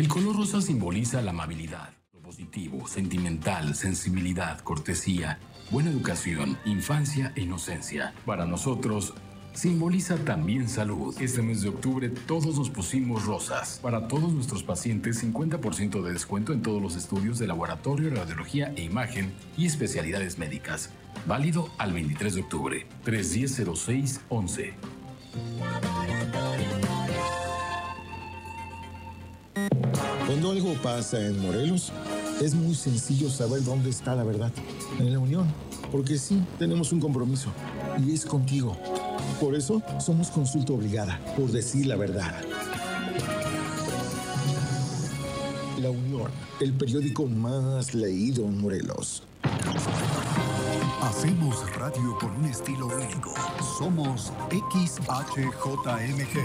El color rosa simboliza la amabilidad, lo positivo, sentimental, sensibilidad, cortesía, buena educación, infancia e inocencia. Para nosotros, simboliza también salud. Este mes de octubre todos nos pusimos rosas. Para todos nuestros pacientes, 50% de descuento en todos los estudios de laboratorio, radiología e imagen y especialidades médicas. Válido al 23 de octubre. 310-06-11. Cuando algo pasa en Morelos, es muy sencillo saber dónde está la verdad. En la Unión. Porque sí, tenemos un compromiso. Y es contigo. Por eso somos consulta obligada, por decir la verdad. La Unión, el periódico más leído en Morelos. Hacemos radio con un estilo único. Somos XHJMG.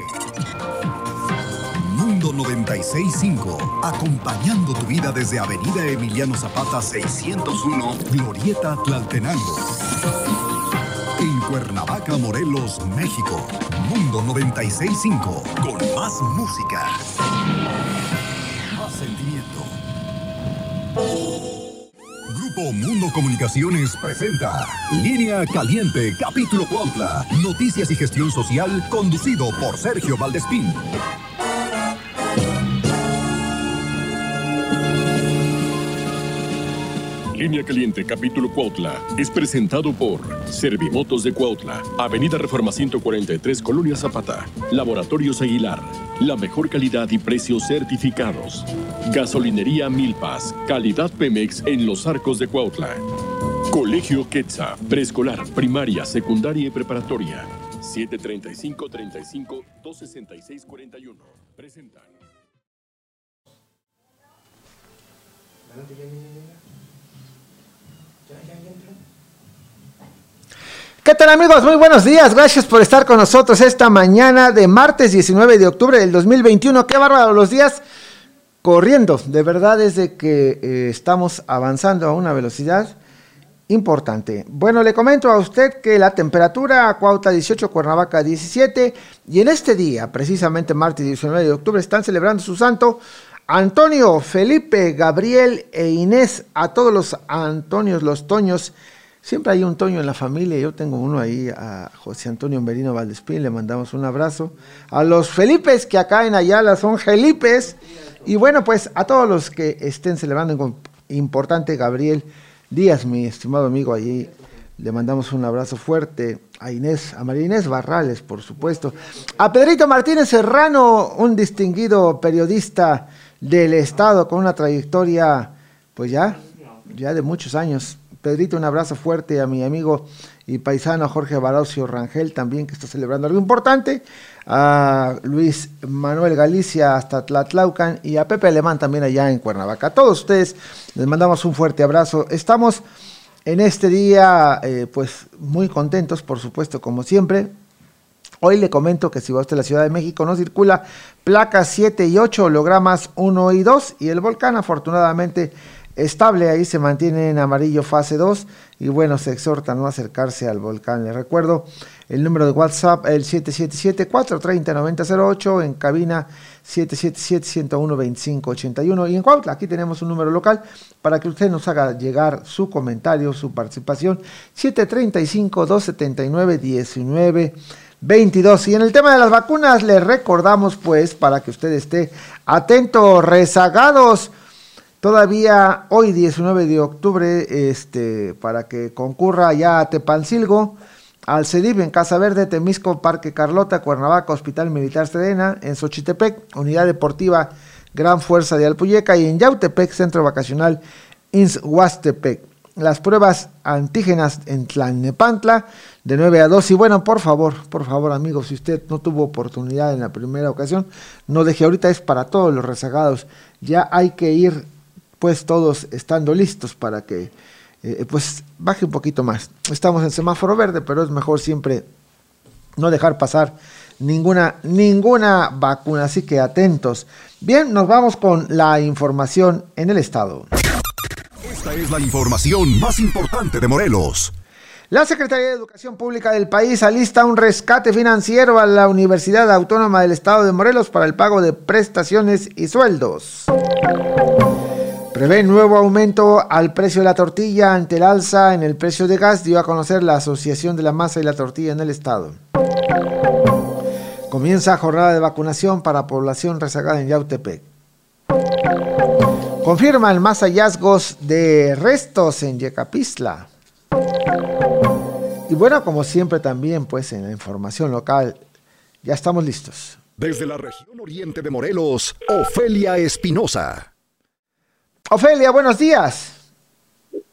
Mundo 965, acompañando tu vida desde Avenida Emiliano Zapata 601, Glorieta Tlaltenango. En Cuernavaca, Morelos, México. Mundo 965, con más música. Mundo Comunicaciones presenta Línea Caliente, capítulo Cuautla. Noticias y gestión social, conducido por Sergio Valdespín. Línea Caliente, capítulo Cuautla, es presentado por Servimotos de Cuautla, Avenida Reforma 143, Colonia Zapata, Laboratorios Aguilar, la mejor calidad y precios certificados. Gasolinería Milpas, calidad Pemex en los arcos de Cuautla. Colegio Quetza, preescolar, primaria, secundaria y preparatoria. 735 35 266 41. Presentan. ¿Qué tal amigos? Muy buenos días. Gracias por estar con nosotros esta mañana de martes 19 de octubre del 2021. Qué bárbaro los días corriendo. De verdad es de que eh, estamos avanzando a una velocidad importante. Bueno, le comento a usted que la temperatura Cuautla 18, Cuernavaca 17 y en este día, precisamente martes 19 de octubre, están celebrando su santo Antonio, Felipe, Gabriel e Inés, a todos los Antonios, los Toños. Siempre hay un Toño en la familia, yo tengo uno ahí, a José Antonio Merino Valdespín, le mandamos un abrazo. A los Felipes que acá en Ayala son Felipes. Y bueno, pues a todos los que estén celebrando importante Gabriel Díaz, mi estimado amigo allí, le mandamos un abrazo fuerte a Inés, a María Inés Barrales, por supuesto. A Pedrito Martínez Serrano, un distinguido periodista del Estado con una trayectoria, pues ya, ya de muchos años. Pedrito, un abrazo fuerte a mi amigo y paisano Jorge Barocio Rangel también, que está celebrando algo importante. A Luis Manuel Galicia hasta Tlatlaucan y a Pepe Alemán también allá en Cuernavaca. A todos ustedes les mandamos un fuerte abrazo. Estamos en este día, eh, pues muy contentos, por supuesto, como siempre. Hoy le comento que si va usted a la Ciudad de México no circula placas 7 y 8, hologramas 1 y 2 y el volcán afortunadamente estable, ahí se mantiene en amarillo fase 2 y bueno, se exhorta a no acercarse al volcán. Le recuerdo el número de WhatsApp, el 777-430-9008, en cabina 777-101-2581 y en Cuautla, aquí tenemos un número local para que usted nos haga llegar su comentario, su participación, 735-279-19. 22. Y en el tema de las vacunas, le recordamos, pues, para que usted esté atento, rezagados, todavía hoy, 19 de octubre, este, para que concurra ya a Tepancilgo, al CEDIP en Casa Verde, Temisco, Parque Carlota, Cuernavaca, Hospital Militar Serena, en Xochitepec, Unidad Deportiva Gran Fuerza de Alpuyeca y en Yautepec, Centro Vacacional INS Huastepec. Las pruebas antígenas en Tlalnepantla de 9 a 2. Y bueno, por favor, por favor, amigos, si usted no tuvo oportunidad en la primera ocasión, no deje ahorita, es para todos los rezagados. Ya hay que ir, pues, todos estando listos para que, eh, pues, baje un poquito más. Estamos en semáforo verde, pero es mejor siempre no dejar pasar ninguna, ninguna vacuna. Así que atentos. Bien, nos vamos con la información en el estado. Esta es la información más importante de Morelos. La Secretaría de Educación Pública del país alista un rescate financiero a la Universidad Autónoma del Estado de Morelos para el pago de prestaciones y sueldos. Prevé nuevo aumento al precio de la tortilla ante el alza en el precio de gas, dio a conocer la Asociación de la Masa y la Tortilla en el Estado. Comienza jornada de vacunación para población rezagada en Yautepec. Confirman más hallazgos de restos en Yecapistla. Y bueno, como siempre también, pues en la información local, ya estamos listos. Desde la región oriente de Morelos, Ofelia Espinosa. Ofelia, buenos días.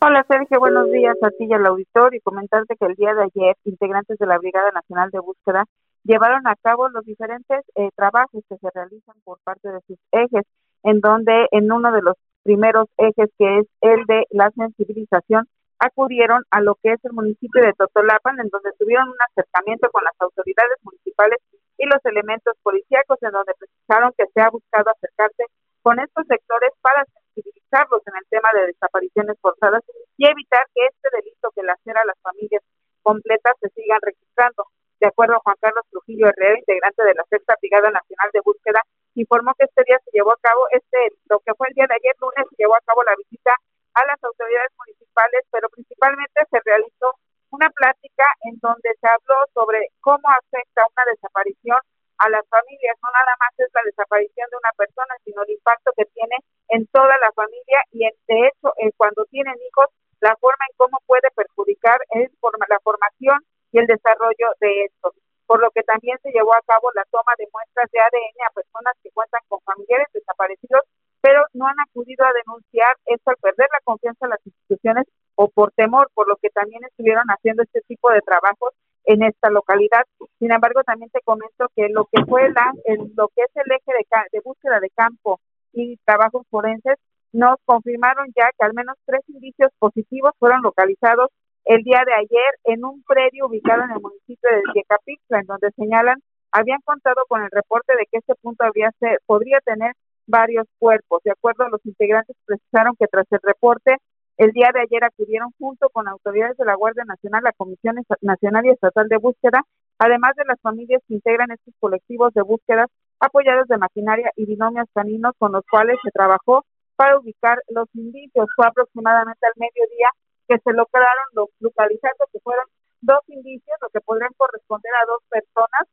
Hola Sergio, buenos días a ti y al auditor y comentarte que el día de ayer integrantes de la Brigada Nacional de Búsqueda llevaron a cabo los diferentes eh, trabajos que se realizan por parte de sus ejes, en donde en uno de los primeros ejes que es el de la sensibilización acudieron a lo que es el municipio de Totolapan, en donde tuvieron un acercamiento con las autoridades municipales y los elementos policíacos, en donde precisaron que se ha buscado acercarse con estos sectores para sensibilizarlos en el tema de desapariciones forzadas y evitar que este delito que lacera a las familias completas se sigan registrando. De acuerdo a Juan Carlos Trujillo Herrera, integrante de la Sexta Brigada Nacional de Búsqueda, informó que este día se llevó a cabo, este, lo que fue el día de ayer lunes, se llevó a cabo la visita a las autoridades municipales, pero principalmente se realizó una plática en donde se habló sobre cómo afecta una desaparición a las familias. No nada más es la desaparición de una persona, sino el impacto que tiene en toda la familia y en, de hecho eh, cuando tienen hijos, la forma en cómo puede perjudicar es la formación y el desarrollo de estos. Por lo que también se llevó a cabo la toma de muestras de ADN a personas que cuentan con familiares desaparecidos, pero no han acudido a denunciar esto al perder la confianza en las instituciones o por temor, por lo que también estuvieron haciendo este tipo de trabajos en esta localidad. Sin embargo, también te comento que lo que fue la, lo que es el eje de, de búsqueda de campo y trabajos forenses nos confirmaron ya que al menos tres indicios positivos fueron localizados el día de ayer en un predio ubicado en el municipio de Yecapixtla, en donde señalan habían contado con el reporte de que este punto había ser, podría tener varios cuerpos. De acuerdo a los integrantes, precisaron que tras el reporte, el día de ayer acudieron junto con autoridades de la Guardia Nacional, la Comisión Nacional y Estatal de Búsqueda, además de las familias que integran estos colectivos de búsqueda apoyados de maquinaria y binomios caninos con los cuales se trabajó para ubicar los indicios. Fue aproximadamente al mediodía que se lograron los localizados, que fueron dos indicios, lo que podrían corresponder a dos personas,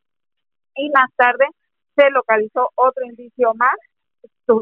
y más tarde se localizó otro indicio más,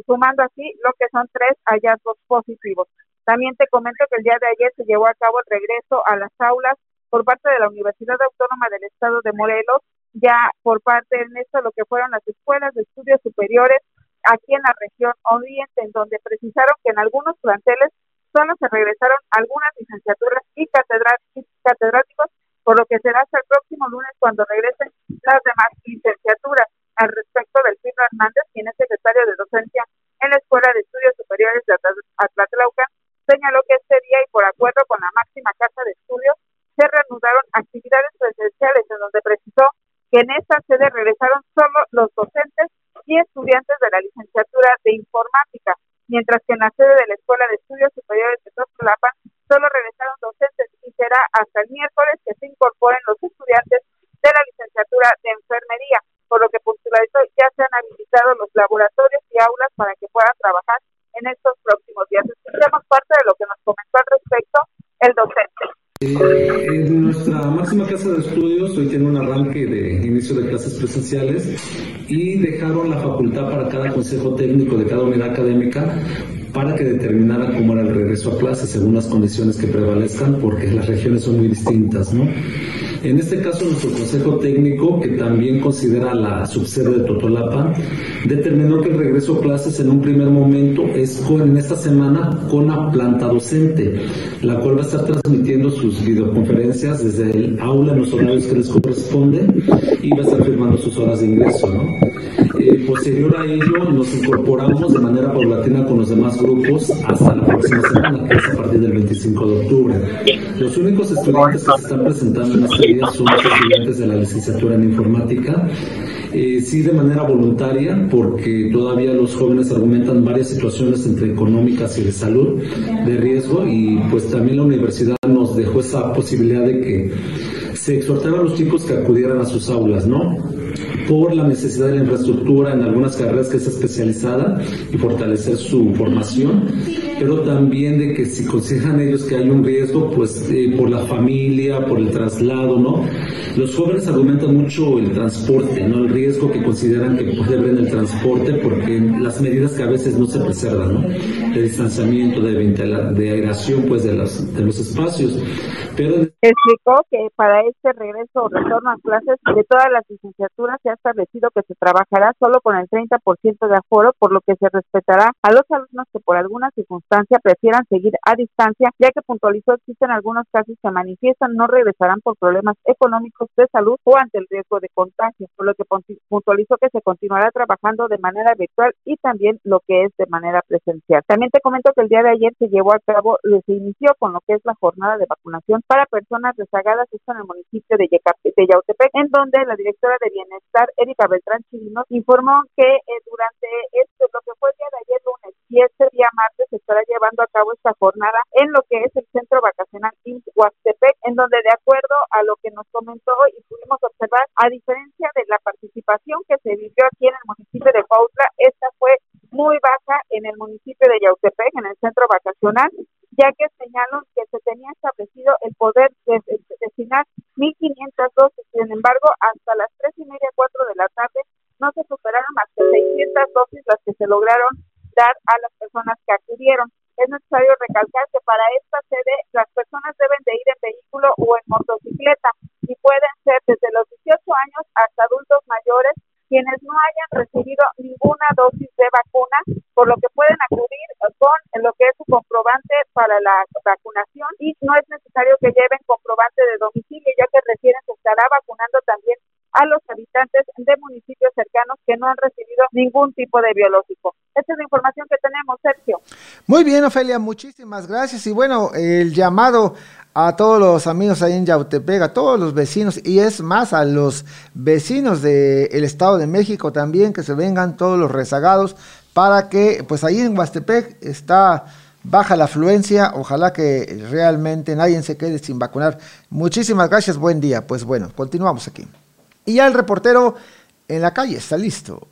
sumando así lo que son tres hallazgos positivos. También te comento que el día de ayer se llevó a cabo el regreso a las aulas por parte de la Universidad Autónoma del Estado de Morelos, ya por parte de esto lo que fueron las escuelas de estudios superiores aquí en la región oriente, en donde precisaron que en algunos planteles solo se regresaron algunas licenciaturas y catedráticos, por lo que será hasta el próximo lunes cuando regresen las demás licenciaturas. Al respecto del Pino Hernández, quien es secretario de docencia en la Escuela de Estudios Superiores de Atlatlauca, señaló que este día y por acuerdo con la máxima casa de estudios se reanudaron actividades presenciales en donde precisó que en esta sede regresaron solo los docentes y estudiantes de la licenciatura de informática, mientras que en la sede de la Escuela de Estudios Superiores de Tozolapan solo regresaron docentes y será hasta el miércoles que se incorporen los estudiantes de la licenciatura de enfermería, por lo que puntualizó ya se han habilitado los laboratorios y aulas para que puedan trabajar en estos próximos Escuchemos parte de lo que nos comentó al respecto el docente. Eh, en nuestra máxima casa de estudios hoy tiene un arranque de inicio de clases presenciales y dejaron la facultad para cada consejo técnico de cada unidad académica para que determinara cómo era el regreso a clases según las condiciones que prevalezcan, porque las regiones son muy distintas, ¿no? En este caso, nuestro Consejo Técnico, que también considera la subsede de Totolapa, determinó que el regreso a clases en un primer momento es en esta semana con la planta docente, la cual va a estar transmitiendo sus videoconferencias desde el aula en los horarios que les corresponde y va a estar firmando sus horas de ingreso. Posterior a ello, nos incorporamos de manera paulatina con los demás grupos hasta la próxima semana, que es a partir del 25 de octubre. Los únicos estudiantes que se están presentando en este día son los estudiantes de la licenciatura en informática. Eh, sí de manera voluntaria, porque todavía los jóvenes argumentan varias situaciones entre económicas y de salud de riesgo y pues también la universidad nos dejó esa posibilidad de que se exhortara a los chicos que acudieran a sus aulas, ¿no? Por la necesidad de la infraestructura en algunas carreras que es especializada y fortalecer su formación, pero también de que si consideran ellos que hay un riesgo, pues eh, por la familia, por el traslado, ¿no? Los jóvenes argumentan mucho el transporte, ¿no? El riesgo que consideran que puede haber en el transporte porque las medidas que a veces no se preservan, ¿no? De distanciamiento, de, de aeración, pues, de, las, de los espacios. Pero... Explicó que para este regreso o retorno a clases de todas las licenciaturas se ha establecido que se trabajará solo con el 30% de aforo, por lo que se respetará a los alumnos que por alguna circunstancia prefieran seguir a distancia, ya que puntualizó existen algunos casos que manifiestan no regresarán por problemas económicos de salud o ante el riesgo de contagio, por lo que puntualizó que se continuará trabajando de manera virtual y también lo que es de manera presencial. También te comento que el día de ayer se llevó a cabo, se inició con lo que es la jornada de vacunación para personas rezagadas, esto en el municipio de, Yautepec, en donde la directora de Bienestar Erika Beltrán Chirino, informó que eh, durante este, lo que fue el día de ayer lunes y este día martes se estará llevando a cabo esta jornada en lo que es el centro vacacional Huastepec, en donde de acuerdo a lo que nos comentó y pudimos observar, a diferencia de la participación que se vivió aquí en el municipio de Pautla, esta fue muy baja en el municipio de Yautepec, en el centro vacacional, ya que señaló que se tenía establecido el poder de, destinar 1.500 dosis. Sin embargo, hasta las tres y media, cuatro de la tarde, no se superaron más que 600 dosis las que se lograron dar a las personas que acudieron. Es necesario recalcar que para esta sede las personas deben de ir en vehículo o en motocicleta y pueden ser desde los 18 años hasta adultos mayores quienes no hayan recibido ninguna dosis de vacuna, por lo que pueden acudir con lo que es su comprobante para la vacunación y no es necesario que lleven comprobante de domicilio, ya que recién se estará vacunando también a los habitantes de municipios cercanos que no han recibido ningún tipo de biológico. Esta es la información que tenemos, Sergio. Muy bien, Ofelia, muchísimas gracias. Y bueno, el llamado a todos los amigos ahí en Yautepec, a todos los vecinos, y es más, a los vecinos del Estado de México también, que se vengan todos los rezagados, para que, pues ahí en Huastepec está baja la afluencia, ojalá que realmente nadie se quede sin vacunar. Muchísimas gracias, buen día. Pues bueno, continuamos aquí. Y ya el reportero en la calle está listo.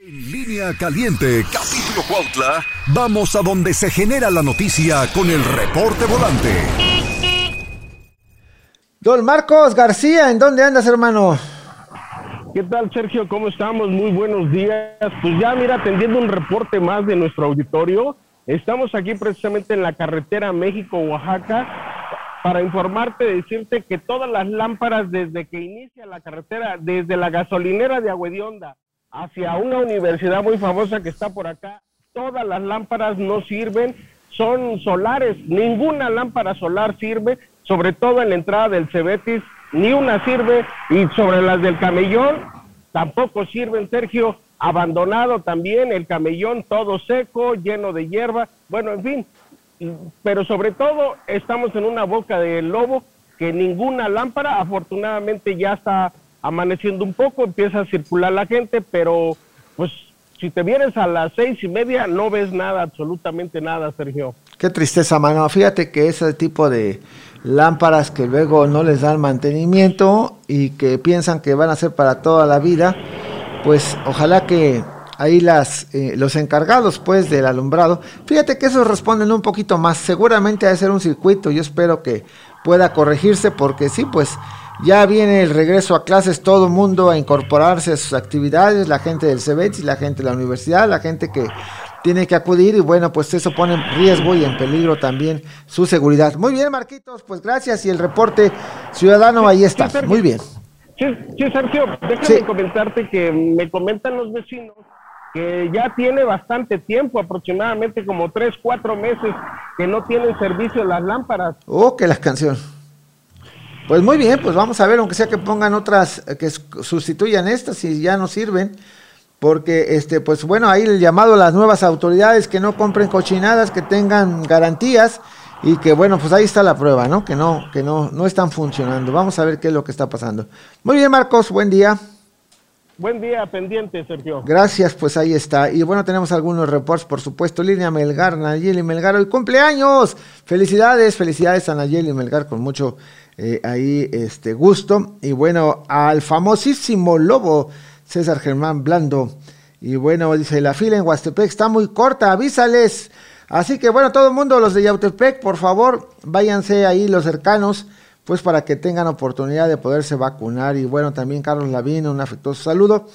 En línea caliente, capítulo Cuautla, vamos a donde se genera la noticia con el reporte volante. Don Marcos García, ¿en dónde andas, hermano? ¿Qué tal, Sergio? ¿Cómo estamos? Muy buenos días. Pues ya, mira, atendiendo un reporte más de nuestro auditorio, estamos aquí precisamente en la carretera México-Oaxaca para informarte, decirte que todas las lámparas desde que inicia la carretera, desde la gasolinera de Agüedionda hacia una universidad muy famosa que está por acá, todas las lámparas no sirven, son solares, ninguna lámpara solar sirve, sobre todo en la entrada del Cebetis, ni una sirve, y sobre las del camellón tampoco sirven, Sergio, abandonado también, el camellón todo seco, lleno de hierba, bueno, en fin, pero sobre todo estamos en una boca de lobo que ninguna lámpara, afortunadamente ya está amaneciendo un poco, empieza a circular la gente, pero pues si te vienes a las seis y media no ves nada, absolutamente nada, Sergio. Qué tristeza, mano. Fíjate que ese tipo de lámparas que luego no les dan mantenimiento y que piensan que van a ser para toda la vida, pues ojalá que ahí las, eh, los encargados pues del alumbrado. Fíjate que esos responden un poquito más. Seguramente ha de ser un circuito. Yo espero que pueda corregirse porque sí, pues ya viene el regreso a clases, todo mundo a incorporarse a sus actividades, la gente del CEBET y la gente de la universidad, la gente que tiene que acudir y bueno, pues eso pone en riesgo y en peligro también su seguridad. Muy bien, Marquitos, pues gracias y el reporte ciudadano ahí está. Muy bien. Sí, Sergio, déjame comentarte que me comentan los vecinos que ya tiene bastante tiempo, aproximadamente como tres, cuatro meses, que no tienen servicio las lámparas. Oh, que las canciones. Pues muy bien, pues vamos a ver, aunque sea que pongan otras eh, que sustituyan estas si ya no sirven. Porque, este, pues bueno, ahí el llamado a las nuevas autoridades que no compren cochinadas, que tengan garantías y que bueno, pues ahí está la prueba, ¿no? Que no, que no, no están funcionando. Vamos a ver qué es lo que está pasando. Muy bien, Marcos, buen día. Buen día, pendiente, Sergio. Gracias, pues ahí está. Y bueno, tenemos algunos reports, por supuesto. Línea Melgar, Nayeli Melgar, hoy cumpleaños. Felicidades, felicidades a Nayeli Melgar con mucho eh, ahí este gusto. Y bueno, al famosísimo lobo César Germán Blando. Y bueno, dice, la fila en Huastepec está muy corta, avísales. Así que bueno, todo el mundo, los de Yautepec, por favor, váyanse ahí los cercanos pues para que tengan oportunidad de poderse vacunar. Y bueno, también Carlos Lavín, un afectuoso saludo.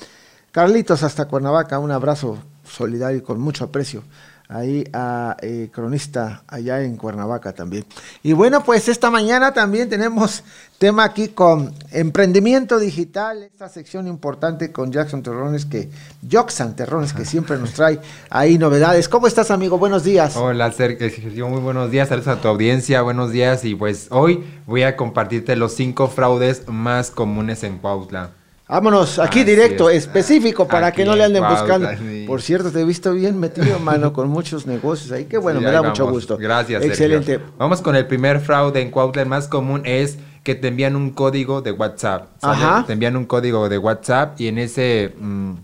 Carlitos hasta Cuernavaca, un abrazo solidario y con mucho aprecio ahí a eh, cronista allá en Cuernavaca también. Y bueno, pues esta mañana también tenemos tema aquí con emprendimiento digital, esta sección importante con Jackson Terrones, que Jackson Terrones, que siempre nos trae ahí novedades. ¿Cómo estás, amigo? Buenos días. Hola, Sergio, muy buenos días, saludos a tu audiencia, buenos días, y pues hoy voy a compartirte los cinco fraudes más comunes en Cuautla. Vámonos, aquí directo, específico, para que no le anden buscando. Por cierto, te he visto bien metido, mano, con muchos negocios ahí. Qué bueno, me da mucho gusto. Gracias, Excelente. Vamos con el primer fraude en Cuautla. El más común es que te envían un código de WhatsApp. Ajá. Te envían un código de WhatsApp y en ese... Mm,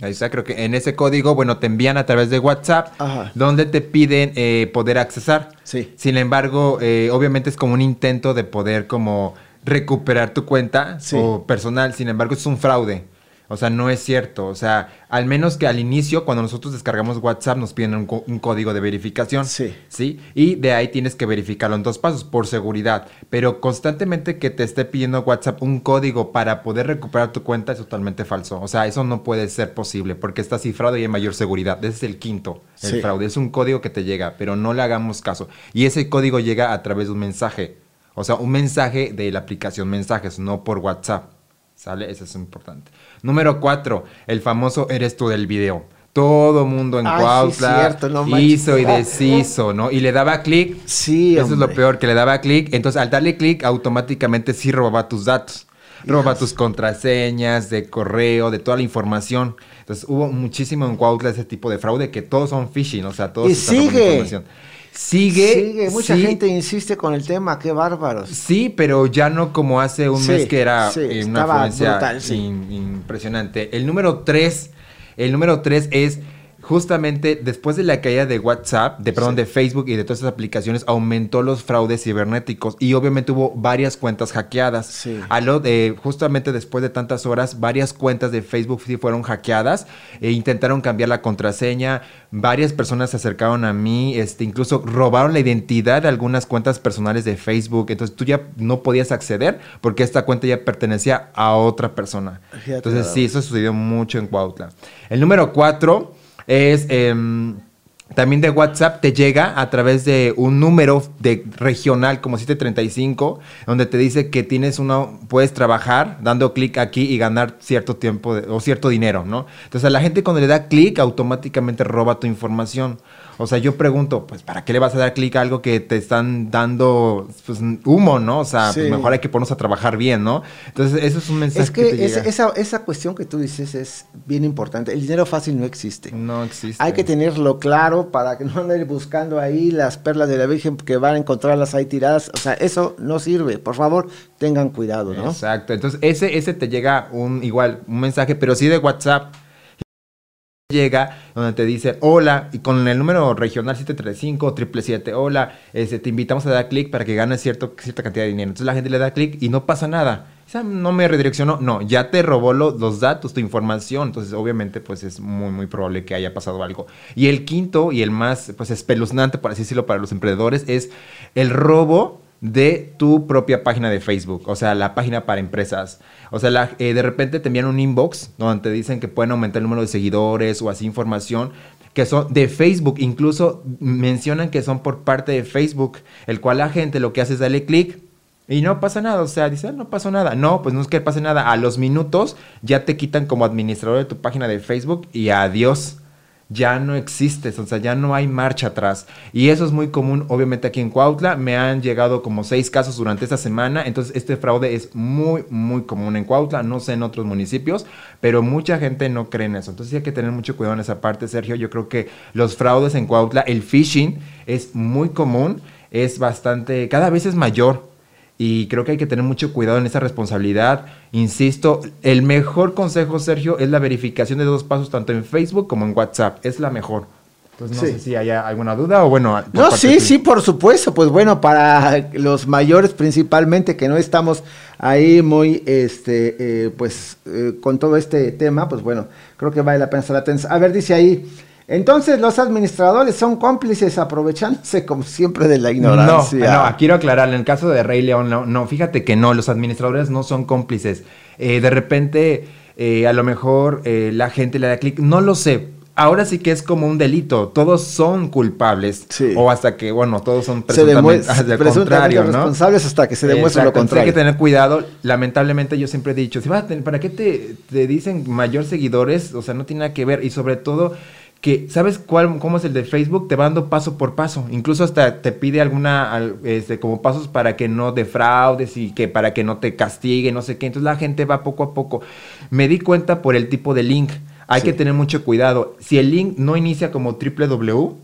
ahí está, creo que en ese código, bueno, te envían a través de WhatsApp, donde te piden eh, poder accesar. Sí. Sin embargo, eh, obviamente es como un intento de poder como recuperar tu cuenta o personal. Sin embargo, es un fraude. O sea, no es cierto. O sea, al menos que al inicio, cuando nosotros descargamos WhatsApp, nos piden un, código de verificación. Sí. Sí. Y de ahí tienes que verificarlo en dos pasos, por seguridad. Pero constantemente que te esté pidiendo WhatsApp un código para poder recuperar tu cuenta es totalmente falso. O sea, eso no puede ser posible porque está cifrado y hay mayor seguridad. Ese es el quinto, el fraude. Es un código que te llega, pero no le hagamos caso. Y ese código llega a través de un mensaje. O sea, un mensaje de la aplicación mensajes, no por WhatsApp. ¿Sale? Eso es importante. Número cuatro, el famoso eres tú del video. Todo mundo en Cuautla hizo y deshizo, ¿no? Y le daba clic. Sí, Eso es lo peor, que le daba clic. Entonces, al darle clic, automáticamente sí robaba tus datos. Robaba tus contraseñas de correo, de toda la información. Entonces, hubo muchísimo en Cuautla ese tipo de fraude que todos son phishing, o sea, todos y sigue. Información. Sigue. Sigue, mucha gente insiste con el tema, qué bárbaros. Sí, pero ya no como hace un mes que era eh, una afluencia impresionante. El número tres, el número tres es justamente después de la caída de WhatsApp, de perdón, de Facebook y de todas esas aplicaciones, aumentó los fraudes cibernéticos y obviamente hubo varias cuentas hackeadas. Sí. A lo de, justamente después de tantas horas, varias cuentas de Facebook sí fueron hackeadas e intentaron cambiar la contraseña. Varias personas se acercaron a mí, este, incluso robaron la identidad de algunas cuentas personales de Facebook. Entonces tú ya no podías acceder porque esta cuenta ya pertenecía a otra persona. Entonces sí, eso sucedió mucho en Cuautla. El número cuatro es... Em, también de WhatsApp te llega a través de un número de regional como 735, donde te dice que tienes uno, puedes trabajar dando clic aquí y ganar cierto tiempo o cierto dinero, ¿no? Entonces a la gente cuando le da clic automáticamente roba tu información. O sea, yo pregunto, pues, ¿para qué le vas a dar clic a algo que te están dando pues, humo, ¿no? O sea, pues, mejor hay que ponernos a trabajar bien, ¿no? Entonces, eso es un mensaje. Es que, Esa, esa cuestión que tú dices es bien importante. El dinero fácil no existe. No existe. Hay que tenerlo claro para que no anden buscando ahí las perlas de la Virgen que van a encontrarlas ahí tiradas. O sea, eso no sirve. Por favor, tengan cuidado, ¿no? Exacto. Entonces, ese, ese te llega un igual, un mensaje, pero sí de WhatsApp llega donde te dice hola y con el número regional 735 777 hola este, te invitamos a dar clic para que ganes cierto, cierta cantidad de dinero entonces la gente le da clic y no pasa nada. O no me redireccionó no ya te robó los datos tu información. Entonces obviamente pues es muy muy probable que haya pasado algo. Y el quinto y el más pues espeluznante por así decirlo para los emprendedores es el robo de tu propia página de Facebook, o sea, la página para empresas. O sea, eh, de repente te envían un inbox donde te dicen que pueden aumentar el número de seguidores o así información que son de Facebook, incluso mencionan que son por parte de Facebook, el cual la gente lo que hace es darle clic y no pasa nada, o sea, dice, ah, no pasó nada. No, pues no es que pase nada. A los minutos ya te quitan como administrador de tu página de Facebook y adiós ya no existes, o sea, ya no hay marcha atrás. Y eso es muy común, obviamente, aquí en Cuautla. Me han llegado como seis casos durante esta semana, entonces este fraude es muy, muy común en Cuautla, no sé en otros municipios, pero mucha gente no cree en eso. Entonces hay que tener mucho cuidado en esa parte, Sergio. Yo creo que los fraudes en Cuautla, el phishing es muy común, es bastante, cada vez es mayor. Y creo que hay que tener mucho cuidado en esa responsabilidad. Insisto, el mejor consejo, Sergio, es la verificación de dos pasos tanto en Facebook como en WhatsApp. Es la mejor. Entonces no Sí. sé si hay alguna duda o bueno. No, sí, sí, por supuesto. Pues bueno, para los mayores principalmente que no estamos ahí muy, este, eh, pues eh, con todo este tema, pues bueno, creo que vale la pena estar atentos. A ver, dice ahí, entonces los administradores son cómplices aprovechándose como siempre de la ignorancia. No, no, quiero aclarar, en el caso de Rey León, no, no, fíjate que no, los administradores no son cómplices. Eh, de repente, eh, a lo mejor eh, la gente le da clic, no lo sé. Ahora sí que es como un delito, todos son culpables. Sí. O hasta que, bueno, todos son presuntamente, presuntamente contrario, ¿no? responsables hasta que se demuestre lo entonces contrario. Hay que tener cuidado. Lamentablemente yo siempre he dicho, si vas a tener- ¿para qué te, te dicen mayor seguidores? O sea, no tiene nada que ver. Y sobre todo que, ¿sabes cuál, cómo es el de Facebook? Te va dando paso por paso. Incluso hasta te pide alguna, al- este, como pasos para que no defraudes y que para que no te castigue, no sé qué. Entonces la gente va poco a poco. Me di cuenta por el tipo de link. Hay Sí. que tener mucho cuidado. Si el link no inicia como www,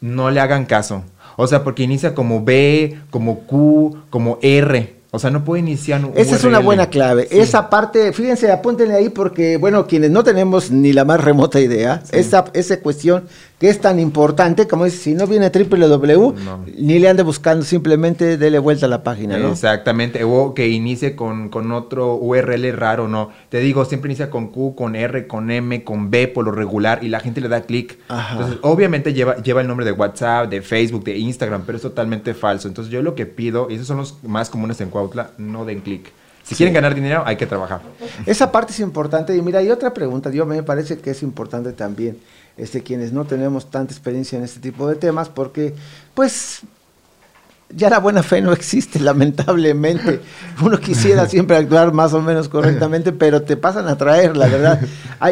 no le hagan caso. O sea, porque inicia como B, como Q, como R. O sea, no puede iniciar un Esa es una buena clave. Sí. Esa parte, fíjense, apúntenle ahí porque, bueno, quienes no tenemos ni la más remota idea, esa, esa cuestión que es tan importante, como dice, si no viene www, No. ni le ande buscando, simplemente dele vuelta a la página, ¿no? Exactamente, o que inicie con, con otro URL raro, ¿no? Te digo, siempre inicia con Q, con R, con M, con B por lo regular y la gente le da clic. Entonces, obviamente lleva, lleva el nombre de WhatsApp, de Facebook, de Instagram, pero es totalmente falso. Entonces, yo lo que pido, y esos son los más comunes en Cuautla, no den clic. Si quieren ganar dinero, hay que trabajar. Esa parte es importante. Y mira, hay otra pregunta, yo me parece que es importante también, este, quienes no tenemos tanta experiencia en este tipo de temas, porque, pues, ya la buena fe no existe, lamentablemente. Uno quisiera siempre actuar más o menos correctamente, pero te pasan a traer, la verdad.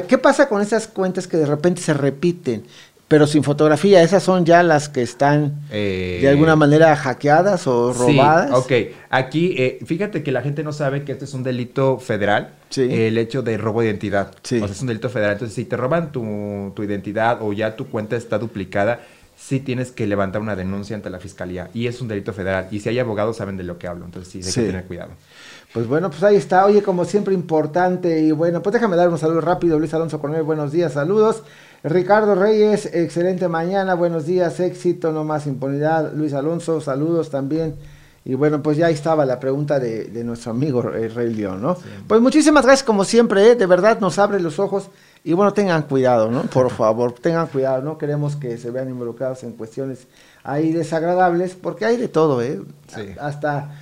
¿Qué pasa con esas cuentas que de repente se repiten? Pero sin fotografía, esas son ya las que están Eh, de alguna manera hackeadas o robadas. Sí, ok. Aquí, eh, fíjate que la gente no sabe que este es un delito federal. Sí. El hecho de robo de identidad. Sí. O sea, es un delito federal. Entonces, si te roban tu, tu identidad o ya tu cuenta está duplicada, sí tienes que levantar una denuncia ante la fiscalía. Y es un delito federal. Y si hay abogados, saben de lo que hablo. Entonces, sí, hay Sí. que tener cuidado. Pues bueno, pues ahí está. Oye, como siempre, importante. Y bueno, pues déjame dar un saludo rápido. Luis Alonso Cornel, buenos días, saludos. Ricardo Reyes, excelente mañana, buenos días, éxito, no más impunidad. Luis Alonso, saludos también. Y bueno, pues ya ahí estaba la pregunta de, de nuestro amigo eh, Rey León, ¿no? Pues muchísimas gracias, como siempre, ¿eh? de verdad nos abre los ojos. Y bueno, tengan cuidado, ¿no? Por favor, tengan cuidado, no queremos que se vean involucrados en cuestiones ahí desagradables, porque hay de todo, ¿eh? Sí. Hasta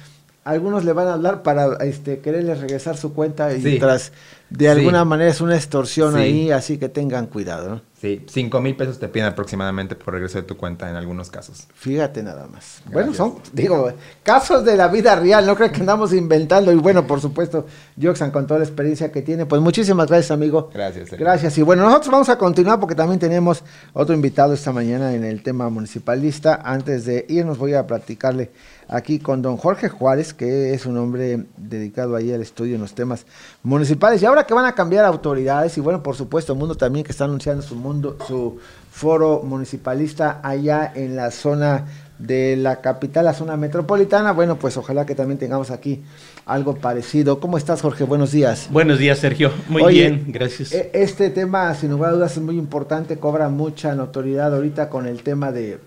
algunos le van a hablar para este quererles regresar su cuenta y Sí. tras de alguna manera es una extorsión ahí, así que tengan cuidado, ¿no? Sí, 5 mil pesos te piden aproximadamente por regreso de tu cuenta en algunos casos. Fíjate nada más. Bueno, son, digo, casos de la vida real, no creo que andamos inventando. Y bueno, por supuesto, Joxan con toda la experiencia que tiene. Pues muchísimas gracias, amigo. Gracias. Sergio. Gracias. Y bueno, nosotros vamos a continuar porque también tenemos otro invitado esta mañana en el tema municipalista. Antes de irnos voy a platicarle aquí con don Jorge Juárez, que es un hombre dedicado ahí al estudio en los temas municipales. Y ahora que van a cambiar autoridades, y bueno, por supuesto, Mundo también que está anunciando su mundo, su foro municipalista allá en la zona de la capital, la zona metropolitana. Bueno, pues ojalá que también tengamos aquí algo parecido. ¿Cómo estás, Jorge? Buenos días. Buenos días, Sergio. Muy Oye, bien, gracias. E- Este tema, sin lugar a dudas, es muy importante, cobra mucha notoriedad ahorita con el tema de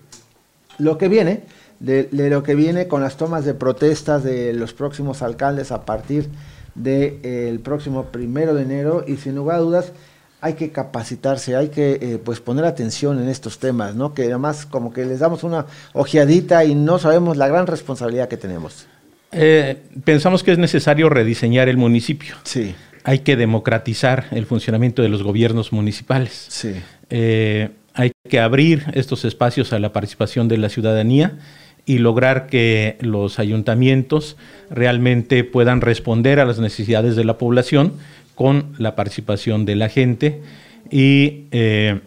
lo que viene, de, de lo que viene con las tomas de protestas de los próximos alcaldes a partir del próximo primero de enero y sin lugar a dudas hay que capacitarse, hay que eh, pues poner atención en estos temas, ¿no? Que además como que les damos una ojeadita y no sabemos la gran responsabilidad que tenemos. Eh, pensamos que es necesario rediseñar el municipio. Sí, Hay que democratizar el funcionamiento de los gobiernos municipales. sí. Eh, hay que abrir estos espacios a la participación de la ciudadanía y lograr que los ayuntamientos realmente puedan responder a las necesidades de la población con la participación de la gente y eh,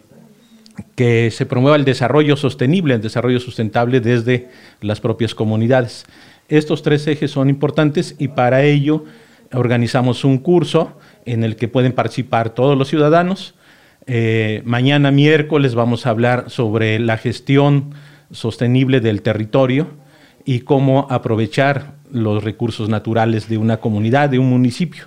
que se promueva el desarrollo sostenible, el desarrollo sustentable desde las propias comunidades. Estos tres ejes son importantes y para ello organizamos un curso en el que pueden participar todos los ciudadanos. Eh, mañana miércoles vamos a hablar sobre la gestión sostenible del territorio y cómo aprovechar los recursos naturales de una comunidad, de un municipio.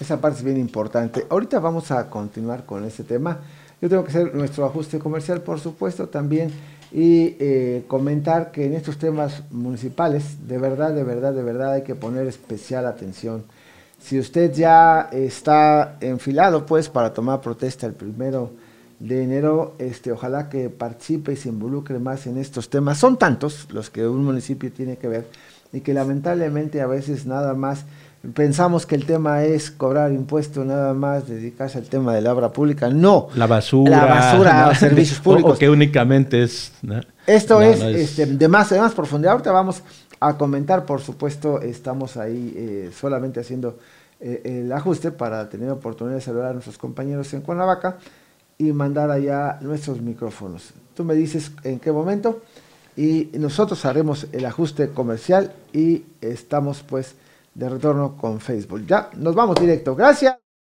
Esa parte es bien importante. Ahorita vamos a continuar con este tema. Yo tengo que hacer nuestro ajuste comercial, por supuesto, también y eh, comentar que en estos temas municipales, de verdad, de verdad, de verdad hay que poner especial atención. Si usted ya está enfilado, pues, para tomar protesta el primero de enero, este, ojalá que participe y se involucre más en estos temas. Son tantos los que un municipio tiene que ver y que lamentablemente a veces nada más pensamos que el tema es cobrar impuestos nada más, dedicarse al tema de la obra pública. No. La basura. La basura, servicios públicos. O, que únicamente es... Esto es, Este, de, más, de más profundidad. Ahorita vamos a comentar, por supuesto, estamos ahí eh, solamente haciendo eh, el ajuste para tener oportunidad de saludar a nuestros compañeros en Cuernavaca y mandar allá nuestros micrófonos. Tú me dices en qué momento y nosotros haremos el ajuste comercial y estamos pues de retorno con Facebook. Ya, nos vamos directo. Gracias.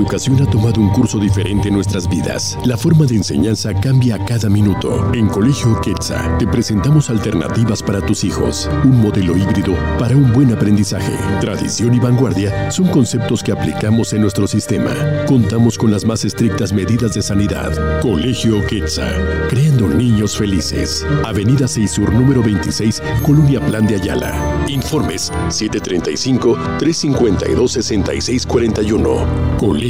Educación ha tomado un curso diferente en nuestras vidas. La forma de enseñanza cambia a cada minuto. En Colegio Quetzal te presentamos alternativas para tus hijos. Un modelo híbrido para un buen aprendizaje. Tradición y vanguardia son conceptos que aplicamos en nuestro sistema. Contamos con las más estrictas medidas de sanidad. Colegio Quetzal, creando niños felices. Avenida 6 Sur, número 26, Colonia Plan de Ayala. Informes 735 352 6641. Colegio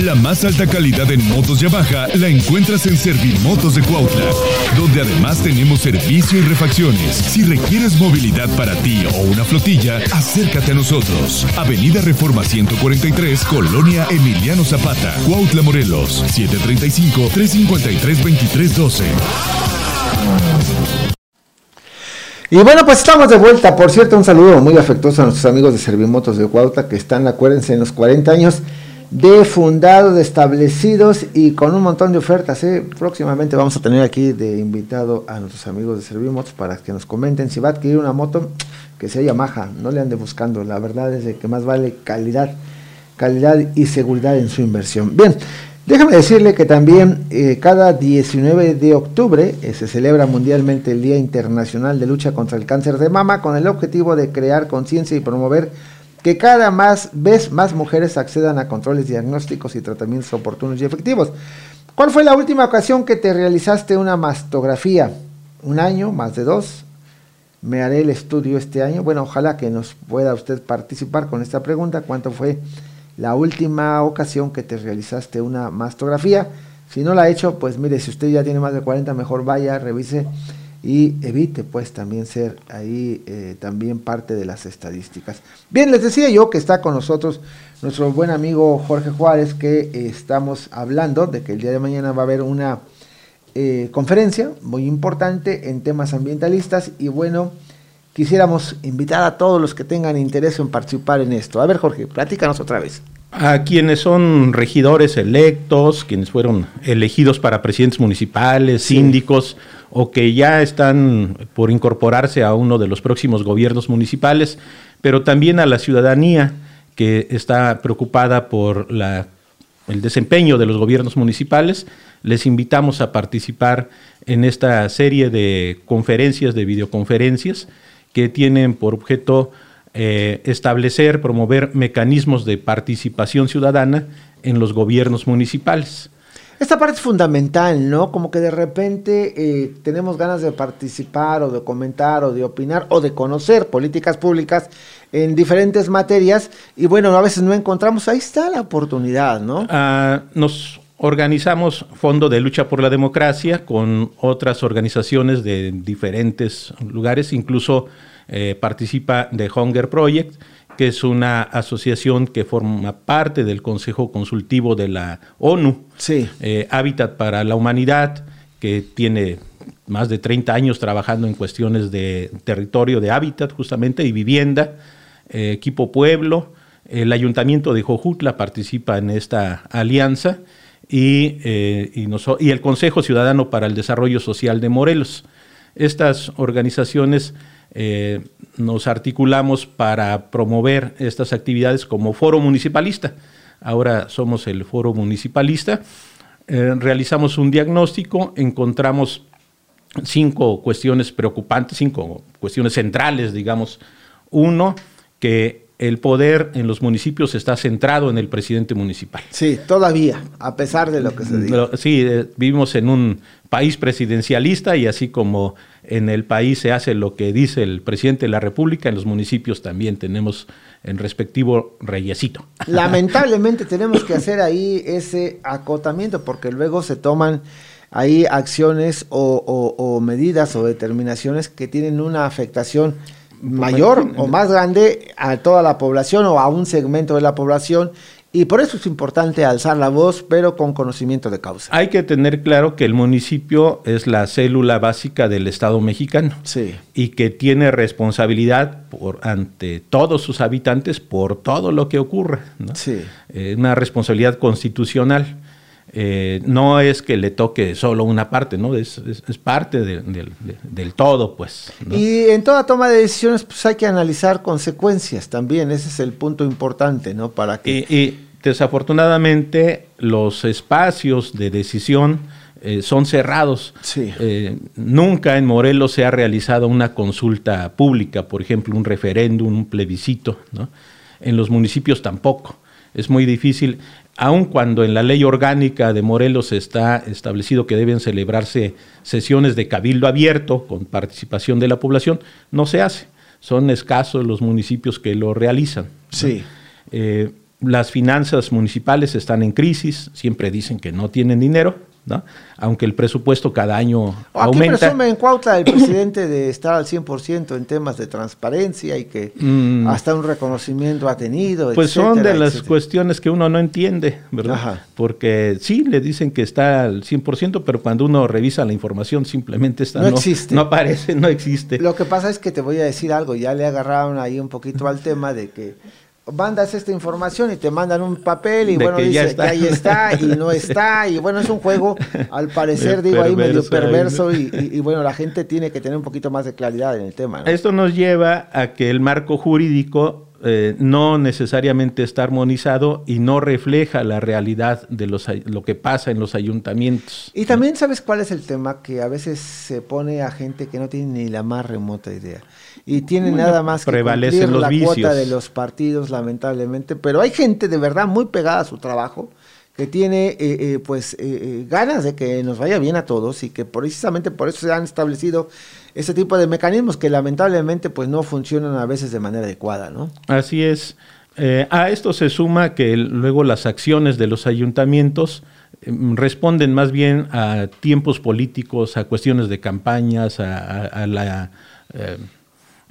La más alta calidad en motos Yamaha la encuentras en Servimotos de Cuautla, donde además tenemos servicio y refacciones. Si requieres movilidad para ti o una flotilla, acércate a nosotros. Avenida Reforma 143, Colonia Emiliano Zapata, Cuautla, Morelos, 735-353-2312. Y bueno, pues estamos de vuelta. Por cierto, un saludo muy afectuoso a nuestros amigos de Servimotos de Cuautla que están, acuérdense, en los 40 años de fundados, de establecidos y con un montón de ofertas. ¿eh? Próximamente vamos a tener aquí de invitado a nuestros amigos de Servimotos para que nos comenten si va a adquirir una moto que sea Yamaha, no le ande buscando. La verdad es que más vale calidad, calidad y seguridad en su inversión. Bien, déjame decirle que también eh, cada 19 de octubre eh, se celebra mundialmente el Día Internacional de Lucha contra el Cáncer de Mama con el objetivo de crear conciencia y promover que cada más, vez más mujeres accedan a controles diagnósticos y tratamientos oportunos y efectivos. ¿Cuál fue la última ocasión que te realizaste una mastografía? ¿Un año? ¿Más de dos? ¿Me haré el estudio este año? Bueno, ojalá que nos pueda usted participar con esta pregunta. ¿Cuánto fue la última ocasión que te realizaste una mastografía? Si no la ha hecho, pues mire, si usted ya tiene más de 40, mejor vaya, revise y evite pues también ser ahí eh, también parte de las estadísticas. Bien, les decía yo que está con nosotros nuestro buen amigo Jorge Juárez, que eh, estamos hablando de que el día de mañana va a haber una eh, conferencia muy importante en temas ambientalistas y bueno, quisiéramos invitar a todos los que tengan interés en participar en esto. A ver Jorge, platícanos otra vez. A quienes son regidores electos, quienes fueron elegidos para presidentes municipales, síndicos, o que ya están por incorporarse a uno de los próximos gobiernos municipales, pero también a la ciudadanía que está preocupada por el desempeño de los gobiernos municipales. Les invitamos a participar en esta serie de conferencias, de videoconferencias, que tienen por objeto eh, establecer, promover mecanismos de participación ciudadana en los gobiernos municipales. Esta parte es fundamental, ¿no? Como que de repente eh, tenemos ganas de participar o de comentar o de opinar o de conocer políticas públicas en diferentes materias y bueno, a veces no encontramos, ahí está la oportunidad, ¿no? Ah, nos organizamos Fondo de Lucha por la Democracia con otras organizaciones de diferentes lugares, incluso eh, participa de Hunger Project, que es una asociación que forma parte del Consejo Consultivo de la ONU, sí. Eh, Hábitat para la Humanidad, que tiene más de 30 años trabajando en cuestiones de territorio, de hábitat justamente y vivienda, eh, Equipo Pueblo, el Ayuntamiento de Jojutla participa en esta alianza y, y, y el Consejo Ciudadano para el Desarrollo Social de Morelos. Estas organizaciones eh, nos articulamos para promover estas actividades como foro municipalista. Ahora somos el foro municipalista. Eh, realizamos un diagnóstico, encontramos cinco cuestiones preocupantes, cinco cuestiones centrales, digamos. Uno, que el poder en los municipios está centrado en el presidente municipal. Sí, todavía, a pesar de lo que se diga. Sí, eh, vivimos en un país presidencialista y así como en el país se hace lo que dice el presidente de la República, en los municipios también tenemos el respectivo reyesito. Lamentablemente tenemos que hacer ahí ese acotamiento porque luego se toman ahí acciones o, o, o medidas o determinaciones que tienen una afectación mayor o más grande a toda la población o a un segmento de la población y por eso es importante alzar la voz, pero con conocimiento de causa. Hay que tener claro que el municipio es la célula básica del Estado mexicano sí. y que tiene responsabilidad por, ante todos sus habitantes por todo lo que ocurra. ¿no? Sí. Eh, una responsabilidad constitucional. Eh, no es que le toque solo una parte, ¿no? Es, es, es parte de, de, de, del todo, pues. ¿no? Y en toda toma de decisiones, pues hay que analizar consecuencias también, ese es el punto importante, ¿no? Para que... Y, y desafortunadamente los espacios de decisión eh, son cerrados. Sí. Eh, nunca en Morelos se ha realizado una consulta pública, por ejemplo, un referéndum, un plebiscito, ¿no? En los municipios tampoco. Es muy difícil aun cuando en la ley orgánica de Morelos está establecido que deben celebrarse sesiones de cabildo abierto con participación de la población, no se hace. Son escasos los municipios que lo realizan. Sí. Eh, las finanzas municipales están en crisis, siempre dicen que no tienen dinero, ¿no? aunque el presupuesto cada año Aquí aumenta. presume en Cuautla el presidente de estar al 100% en temas de transparencia y que mm. hasta un reconocimiento ha tenido. Pues etcétera, son de las etcétera. cuestiones que uno no entiende, ¿verdad? Ajá. Porque sí, le dicen que está al 100%, pero cuando uno revisa la información simplemente está, No existe. no aparece, no existe. Lo que pasa es que te voy a decir algo, ya le agarraron ahí un poquito al tema de que mandas esta información y te mandan un papel y De bueno, que dice que ahí está y no está y bueno, es un juego al parecer, digo ahí medio perverso ahí, y, bueno, la gente tiene que tener un poquito más de claridad en el tema. ¿no? Esto nos lleva a que el marco jurídico eh, no necesariamente está armonizado y no refleja la realidad de los, lo que pasa en los ayuntamientos. Y también sabes cuál es el tema que a veces se pone a gente que no tiene ni la más remota idea y tiene Bueno, nada más que cumplir los la cuota vicios. de los partidos lamentablemente, pero hay gente de verdad muy pegada a su trabajo que tiene eh, eh, pues eh, eh, ganas de que nos vaya bien a todos y que precisamente por eso se han establecido ese tipo de mecanismos que lamentablemente pues no funcionan a veces de manera adecuada, ¿no? Así es. Eh, a esto se suma que luego las acciones de los ayuntamientos em, responden más bien a tiempos políticos, a cuestiones de campañas, a, a- a la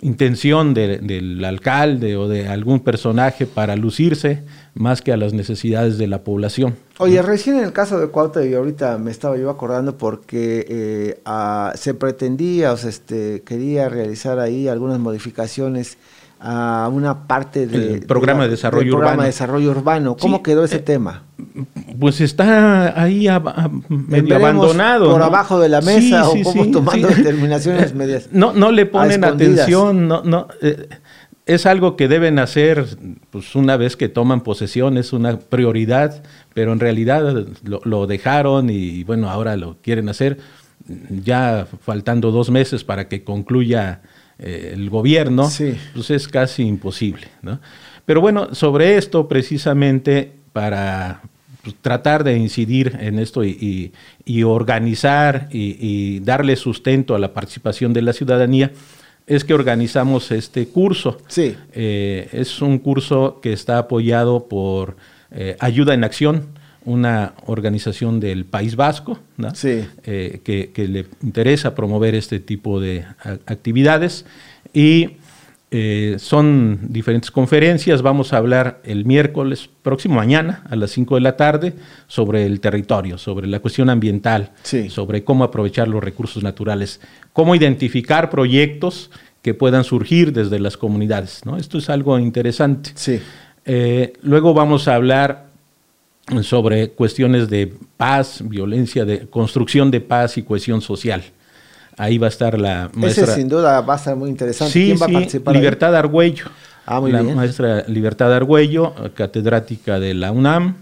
intención de- del alcalde o de algún personaje para lucirse más que a las necesidades de la población. Oye, recién en el caso de Cuauhtémoc, y ahorita me estaba yo acordando porque eh, ah, se pretendía, o sea, este, quería realizar ahí algunas modificaciones a una parte de, El programa de desarrollo del programa urbano. de desarrollo urbano. ¿Cómo Sí, quedó ese eh, tema? Pues está ahí medio abandonado. por ¿no? abajo de la mesa o cómo tomando sí. determinaciones medias No, no le ponen atención, no, no, eh, es algo que deben hacer pues, una vez que toman posesión, es una prioridad, pero en realidad lo, lo dejaron y bueno, ahora lo quieren hacer ya faltando dos meses para que concluya eh, el gobierno, Sí. pues es casi imposible. ¿no? Pero bueno, sobre esto precisamente para pues, tratar de incidir en esto y, organizar y, darle sustento a la participación de la ciudadanía, es que organizamos este curso. Sí. Eh, es un curso que está apoyado por eh, Ayuda en Acción, una organización del País Vasco, eh, que, le interesa promover este tipo de actividades. Y eh, son diferentes conferencias. Vamos a hablar el miércoles próximo, mañana, a las 5 de la tarde, sobre el territorio, sobre la cuestión ambiental, sobre cómo aprovechar los recursos naturales, cómo identificar proyectos que puedan surgir desde las comunidades. ¿no? Esto es algo interesante. Eh, luego vamos a hablar sobre cuestiones de paz, violencia, de construcción de paz y cohesión social. Ahí va a estar la maestra. Ese sin duda va a ser muy interesante. Sí, ¿Quién va a participar? Libertad Argüello. Ah, muy la bien. maestra Libertad Argüello, catedrática de la UNAM,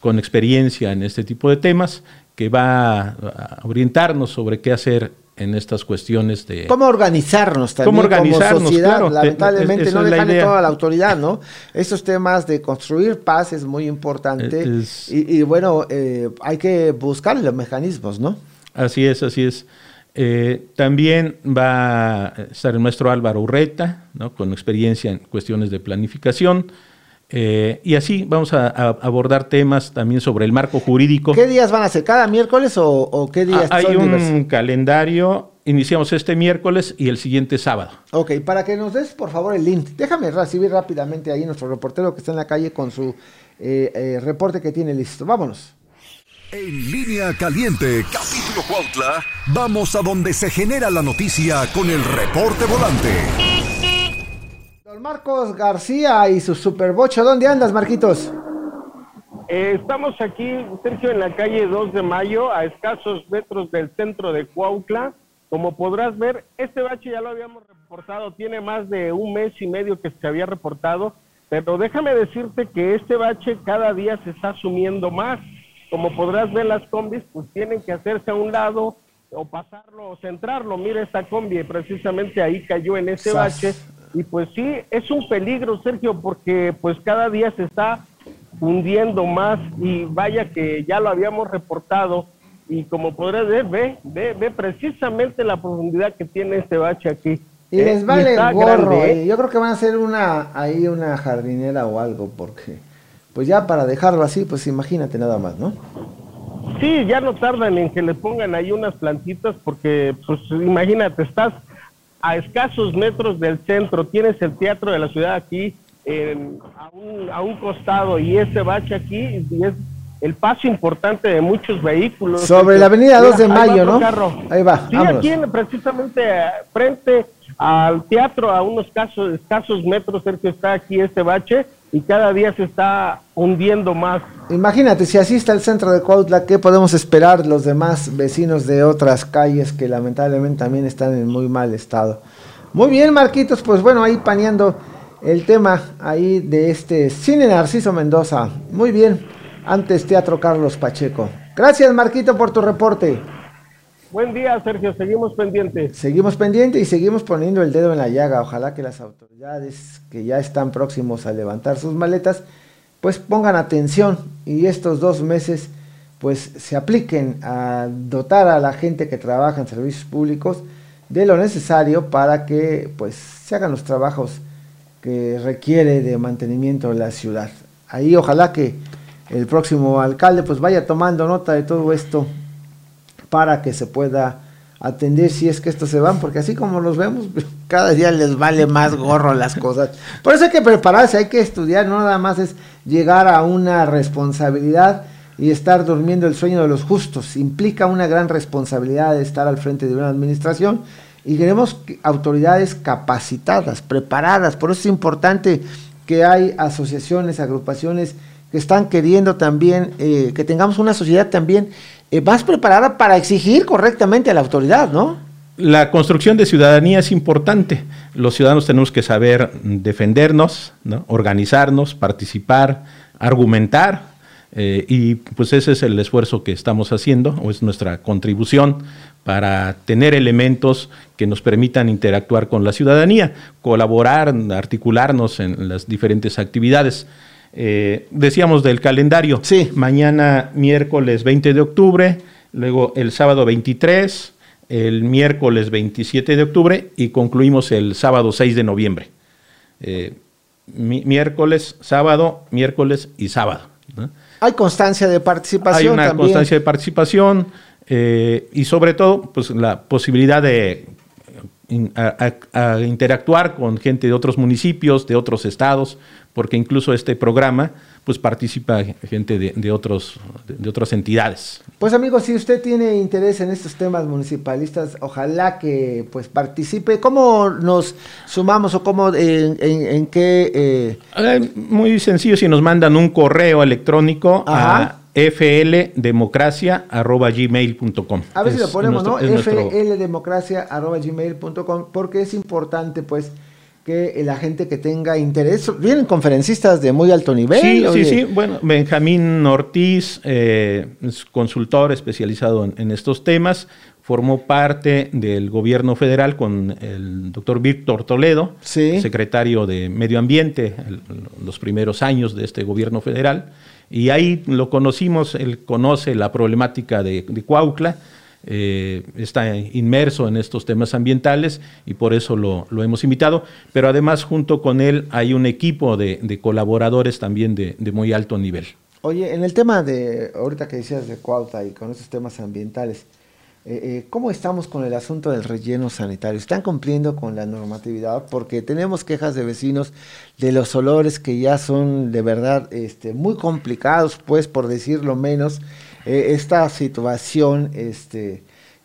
con experiencia en este tipo de temas, que va a orientarnos sobre qué hacer en estas cuestiones de... ¿Cómo organizarnos también ¿Cómo organizarnos, como sociedad? Claro, Lamentablemente no dejarle toda la autoridad, ¿no? Estos temas de construir paz es muy importante y, bueno, eh, hay que buscar los mecanismos, ¿no? Así es, así es. Eh, también va a estar el maestro Álvaro Urreta, con experiencia en cuestiones de planificación. Eh, y así vamos a, abordar temas también sobre el marco jurídico. ¿Qué días van a ser? ¿Cada miércoles o, qué días? Ah, hay un calendario. Iniciamos este miércoles y el siguiente sábado. Ok, para que nos des por favor el link. Déjame recibir rápidamente ahí nuestro reportero que está en la calle con su eh, reporte que tiene listo. Vámonos. En línea caliente, capítulo Cuautla, vamos a donde se genera la noticia con el reporte volante. Don Marcos García y su superbocho, ¿dónde andas, Marquitos? Eh, estamos aquí, Sergio, en la calle 2 de Mayo, a escasos metros del centro de Cuautla. Como podrás ver, este bache ya lo habíamos reportado, tiene más de un mes y medio que se había reportado, pero déjame decirte que este bache cada día se está sumiendo más como podrás ver las combis, pues tienen que hacerse a un lado o pasarlo o centrarlo. Mira esta combi, precisamente ahí cayó en ese bache. Y pues sí, es un peligro, Sergio, porque pues cada día se está hundiendo más y vaya que ya lo habíamos reportado. Y como podrás ver, ve, ve, ve precisamente la profundidad que tiene este bache aquí. Y les eh, vale el gorro, ¿eh? yo creo que van a hacer una ahí una jardinera o algo, porque pues ya para dejarlo así, pues imagínate nada más, ¿no? Sí, ya no tardan en que le pongan ahí unas plantitas porque, pues imagínate, estás a escasos metros del centro, tienes el teatro de la ciudad aquí a, un, a, un, costado y ese bache aquí es el paso importante de muchos vehículos. Sobre la avenida 2 de Mayo, ¿no? Ahí va. Sí, aquí precisamente frente al teatro, a unos casos, escasos metros, cerca está aquí este bache y cada día se está hundiendo más. Imagínate, si así está el centro de Cuautla, ¿qué podemos esperar los demás vecinos de otras calles que lamentablemente también están en muy mal estado? Muy bien, Marquitos, pues bueno, ahí paneando el tema ahí de este Cine Narciso Mendoza. Muy bien, antes Teatro Carlos Pacheco. Gracias, Marquito, por tu reporte. Buen día, Sergio. Seguimos pendientes. Seguimos pendientes y seguimos poniendo el dedo en la llaga. Ojalá que las autoridades que ya están próximos a levantar sus maletas, pues pongan atención y estos dos meses pues se apliquen a dotar a la gente que trabaja en servicios públicos de lo necesario para que pues se hagan los trabajos que requiere de mantenimiento de la ciudad. Ahí ojalá que el próximo alcalde pues vaya tomando nota de todo esto para que se pueda atender si es que estos se van, porque así como los vemos, cada día les vale más gorro las cosas. Por eso hay que prepararse, hay que estudiar, no nada más es llegar a una responsabilidad y estar durmiendo el sueño de los justos. Implica una gran responsabilidad de estar al frente de una administración y queremos autoridades capacitadas, preparadas. Por eso es importante que hay asociaciones, agrupaciones que están queriendo también eh, que tengamos una sociedad también eh, más preparada para exigir correctamente a la autoridad, ¿no? La construcción de ciudadanía es importante. Los ciudadanos tenemos que saber defendernos, organizarnos, participar, argumentar, eh, y pues ese es el esfuerzo que estamos haciendo, o es nuestra contribución para tener elementos que nos permitan interactuar con la ciudadanía, colaborar, articularnos en las diferentes actividades. Eh, decíamos del calendario. Sí. Mañana miércoles 20 de octubre, luego el sábado 23, el miércoles 27 de octubre y concluimos el sábado 6 de noviembre. Eh, mi- miércoles, sábado, miércoles y sábado. ¿no? Hay constancia de participación Hay una también. constancia de participación eh, y sobre todo pues, la posibilidad de a- a- a interactuar con gente de otros municipios, de otros estados, porque incluso este programa pues participa gente de, de otros, de, de otras entidades. Pues amigos, si usted tiene interés en estos temas municipalistas, ojalá que pues participe. ¿Cómo nos sumamos o cómo en, en- en qué eh, Eh, Muy sencillo, si nos mandan un correo electrónico Ajá. a fldemocracia.gmail.com. A ver si lo ponemos, ¿no? Es nuestro- fldemocracia.gmail.com porque es importante, pues, que la gente que tenga interés... Vienen conferencistas de muy alto nivel. Sí, oye. sí, sí. Bueno, Benjamín Ortiz, eh, es consultor especializado en, en estos temas, formó parte del gobierno federal con el doctor Víctor Toledo, Sí. secretario de Medio Ambiente, los primeros años de este gobierno federal. Y ahí lo conocimos, él conoce la problemática de, de eh, está inmerso en estos temas ambientales y por eso lo, lo hemos invitado. Pero además junto con él hay un equipo de, colaboradores también de, de muy alto nivel. Oye, en el tema de, ahorita que decías de Cuautla y con estos temas ambientales, eh, eh, ¿cómo estamos con el asunto del relleno sanitario? ¿Están cumpliendo con la normatividad? Porque tenemos quejas de vecinos de los olores que ya son de verdad este, muy complicados, pues por decirlo menos. Eh, esta situación, este,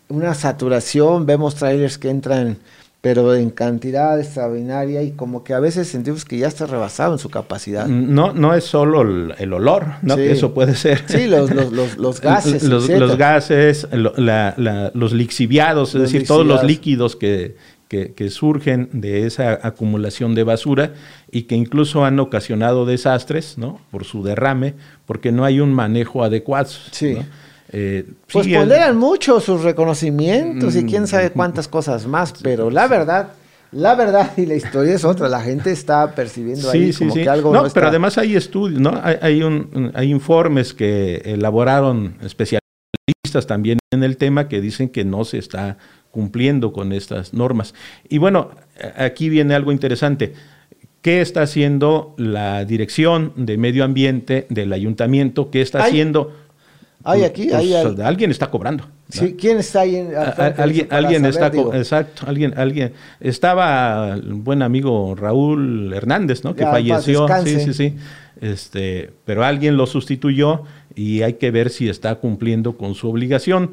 una saturación, vemos trailers que entran pero en cantidad extraordinaria y como que a veces sentimos que ya está rebasado en su capacidad. No, no es solo el, el olor, ¿no? Sí. Que eso puede ser. Sí, los, los, los, los gases. los, gases, lo- la- la- los lixiviados, es decir, todos los líquidos que, que- que surgen de esa acumulación de basura y que incluso han ocasionado desastres, ¿no? Por su derrame, porque no hay un manejo adecuado. Sí. ¿no? Eh, Pues sí, el- ponderan mucho sus reconocimientos y quién Mm. sabe cuántas cosas más, pero la verdad, la verdad y la historia es otra. La gente está percibiendo ahí como que algo no, no, pero además hay estudios, ¿no? Hay, hay un, hay informes que elaboraron especialistas también en el tema que dicen que no se está cumpliendo con estas normas. Y bueno, aquí viene algo interesante. ¿Qué está haciendo la Dirección de Medio Ambiente del Ayuntamiento? ¿Qué está haciendo? Hay aquí, Pues, hay- hay- alguien está cobrando. Sí, ¿Quién está ahí? en- alguien alguien saber, está digo? exacto alguien alguien estaba el buen amigo Raúl Hernández no que Ya, falleció sí sí sí este pero alguien lo sustituyó y hay que ver si está cumpliendo con su obligación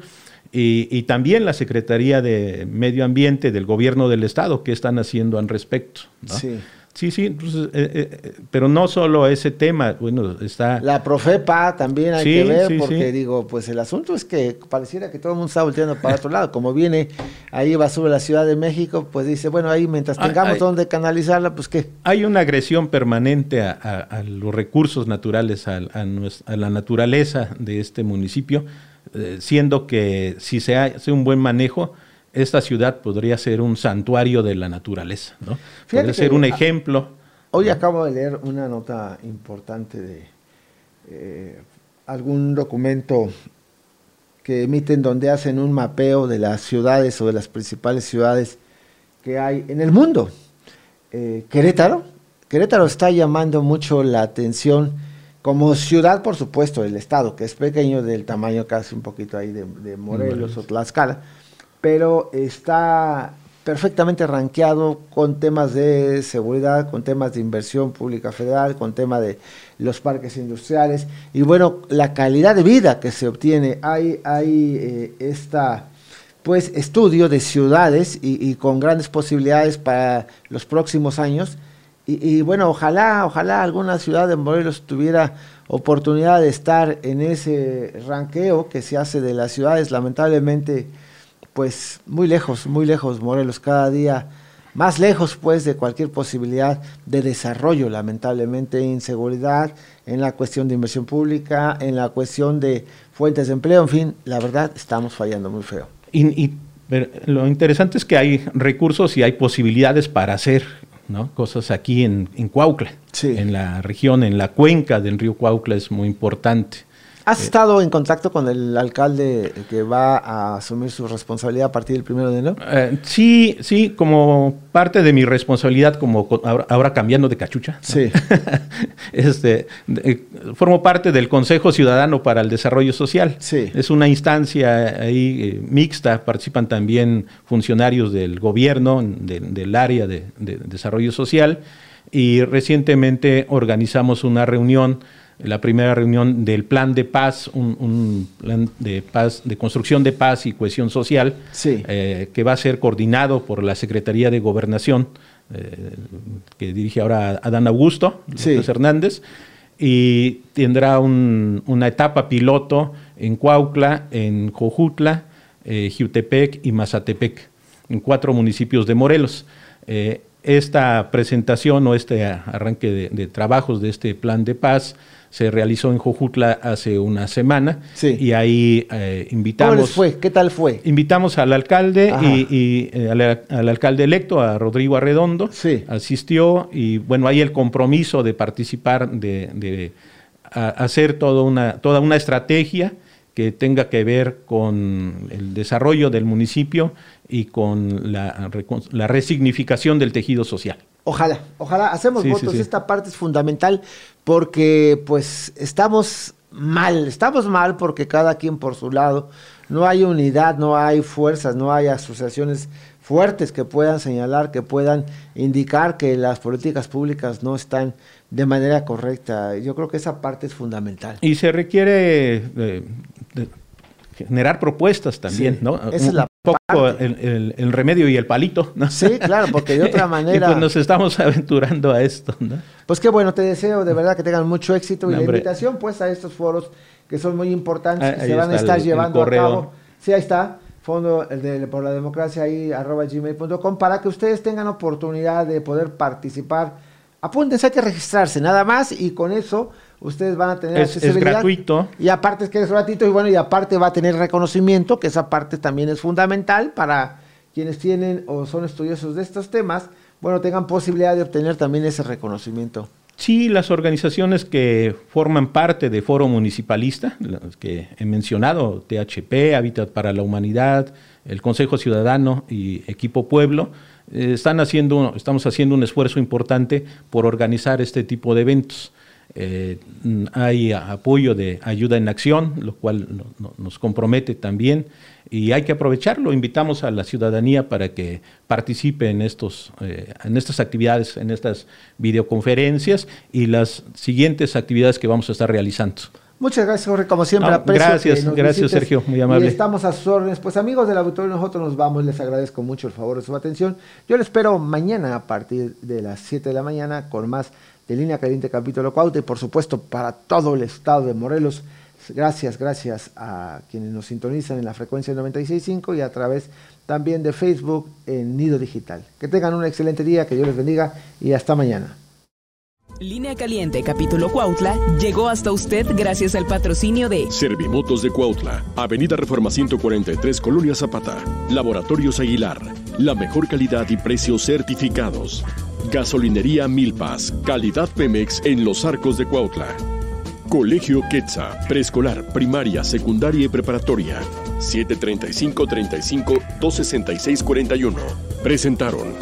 y, y también la Secretaría de Medio Ambiente del Gobierno del Estado qué están haciendo al respecto ¿no? Sí. Sí sí entonces, eh, eh, pero no solo ese tema bueno está La Profepa también hay Sí, que ver, sí, porque sí. digo, pues el asunto es que pareciera que todo el mundo está volteando para otro lado. Como viene ahí va sobre la Ciudad de México, pues dice, bueno, ahí mientras Ah, tengamos ay. donde canalizarla, pues qué. Hay una agresión permanente a, a- a los recursos naturales, a, a la naturaleza de este municipio, eh, siendo que si se hace un buen manejo, esta ciudad podría ser un santuario de la naturaleza, ¿no? Fíjate Podría ser un ejemplo. Hoy acabo de leer una nota importante de eh, algún documento que emiten donde hacen un mapeo de las ciudades o de las principales ciudades que hay en el mundo. Eh, Querétaro, Querétaro está llamando mucho la atención como ciudad, por supuesto, del estado, que es pequeño, del tamaño casi un poquito ahí de, de Morelos o Tlaxcala, pero está perfectamente rankeado con temas de seguridad, con temas de inversión pública federal, con tema de los parques industriales y bueno, la calidad de vida que se obtiene. Hay, hay eh, esta pues estudio de ciudades y, con grandes posibilidades para los próximos años. Y, y bueno, ojalá, ojalá alguna ciudad de Morelos tuviera oportunidad de estar en ese ranqueo que se hace de las ciudades. Lamentablemente, pues muy lejos, muy lejos Morelos, cada día más lejos pues de cualquier posibilidad de desarrollo, lamentablemente, inseguridad, en la cuestión de inversión pública, en la cuestión de fuentes de empleo, en fin, la verdad estamos fallando muy feo. Y, y- pero lo interesante es que hay recursos y hay posibilidades para hacer ¿no? Cosas aquí en, en Cuautla, en la región, en la cuenca del río Cuautla es muy importante. ¿Has estado en contacto con el alcalde que va a asumir su responsabilidad a partir del primero de enero? Eh, sí, sí, como parte de mi responsabilidad, como ahora, cambiando de cachucha. Sí. este, formo parte del Consejo Ciudadano para el Desarrollo Social. Sí. Es una instancia ahí eh, mixta, participan también funcionarios del gobierno, del área de desarrollo social, y recientemente organizamos una reunión la primera reunión del plan de paz, un, plan de paz, de construcción de paz y cohesión social, eh, que va a ser coordinado por la Secretaría de Gobernación, eh, que dirige ahora Adán Augusto Hernández, y tendrá una etapa piloto en Cuautla, en Jojutla, eh, y Mazatepec, en cuatro municipios de Morelos. Esta presentación o este arranque de, trabajos de este plan de paz se realizó en Jojutla hace una semana y ahí eh, invitamos... ¿Cómo les fue? ¿Qué tal fue? Invitamos al alcalde y, eh, al, alcalde electo, a Rodrigo Arredondo, asistió y bueno, hay el compromiso de participar, de, hacer toda una, toda una estrategia que tenga que ver con el desarrollo del municipio y con la, la resignificación del tejido social. Ojalá, ojalá, hacemos votos. Esta parte es fundamental porque pues estamos mal, estamos mal porque cada quien por su lado, no hay unidad, no hay fuerzas, no hay asociaciones fuertes que puedan señalar, que puedan indicar que las políticas públicas no están de manera correcta. Yo creo que esa parte es fundamental. Y se requiere eh, generar propuestas también, ¿no? Esa es la poco el, remedio y el palito, ¿no? Sí, claro, porque de otra manera... y pues nos estamos aventurando a esto, ¿no? Pues qué bueno, te deseo de verdad que tengan mucho éxito y la invitación pues a estos foros que son muy importantes, que se van a estar llevando a cabo. Sí, ahí está, fondo el de, por la democracia ahí, arroba gmail.com, para que ustedes tengan oportunidad de poder participar. Apúntense, hay que registrarse, nada más, y con eso ustedes van a tener es, accesibilidad. Es gratuito. Y aparte es que es gratuito y bueno, y aparte va a tener reconocimiento, que esa parte también es fundamental para quienes tienen o son estudiosos de estos temas, bueno, tengan posibilidad de obtener también ese reconocimiento. Sí, las organizaciones que forman parte de Foro Municipalista, las que he mencionado, THP, Hábitat para la Humanidad, el Consejo Ciudadano y Equipo Pueblo, eh, están haciendo, estamos haciendo un esfuerzo importante por organizar este tipo de eventos. Eh, hay apoyo de ayuda en acción, lo cual nos compromete también y hay que aprovecharlo. Invitamos a la ciudadanía para que participe en, estos, eh, en estas actividades, en estas videoconferencias y las siguientes actividades que vamos a estar realizando. Muchas gracias, Jorge. Como siempre, Gracias, gracias, Sergio. Muy amable. Y estamos a sus órdenes. Pues, amigos del auditorio, nosotros nos vamos. Les agradezco mucho el favor de su atención. Yo les espero mañana a partir de las 7 de la mañana con más de Línea Caliente Capítulo Cuauta y por supuesto para todo el estado de Morelos. Gracias, gracias a quienes nos sintonizan en la frecuencia 96.5 y a través también de Facebook en Nido Digital. Que tengan un excelente día, que Dios les bendiga y hasta mañana. Línea Caliente Capítulo Cuautla llegó hasta usted gracias al patrocinio de Servimotos de Cuautla, Avenida Reforma 143, Colonia Zapata, Laboratorios Aguilar, la mejor calidad y precios certificados. Gasolinería Milpas, calidad Pemex en los arcos de Cuautla. Colegio Quetza, preescolar, primaria, secundaria y preparatoria. 735 35 266 41. Presentaron.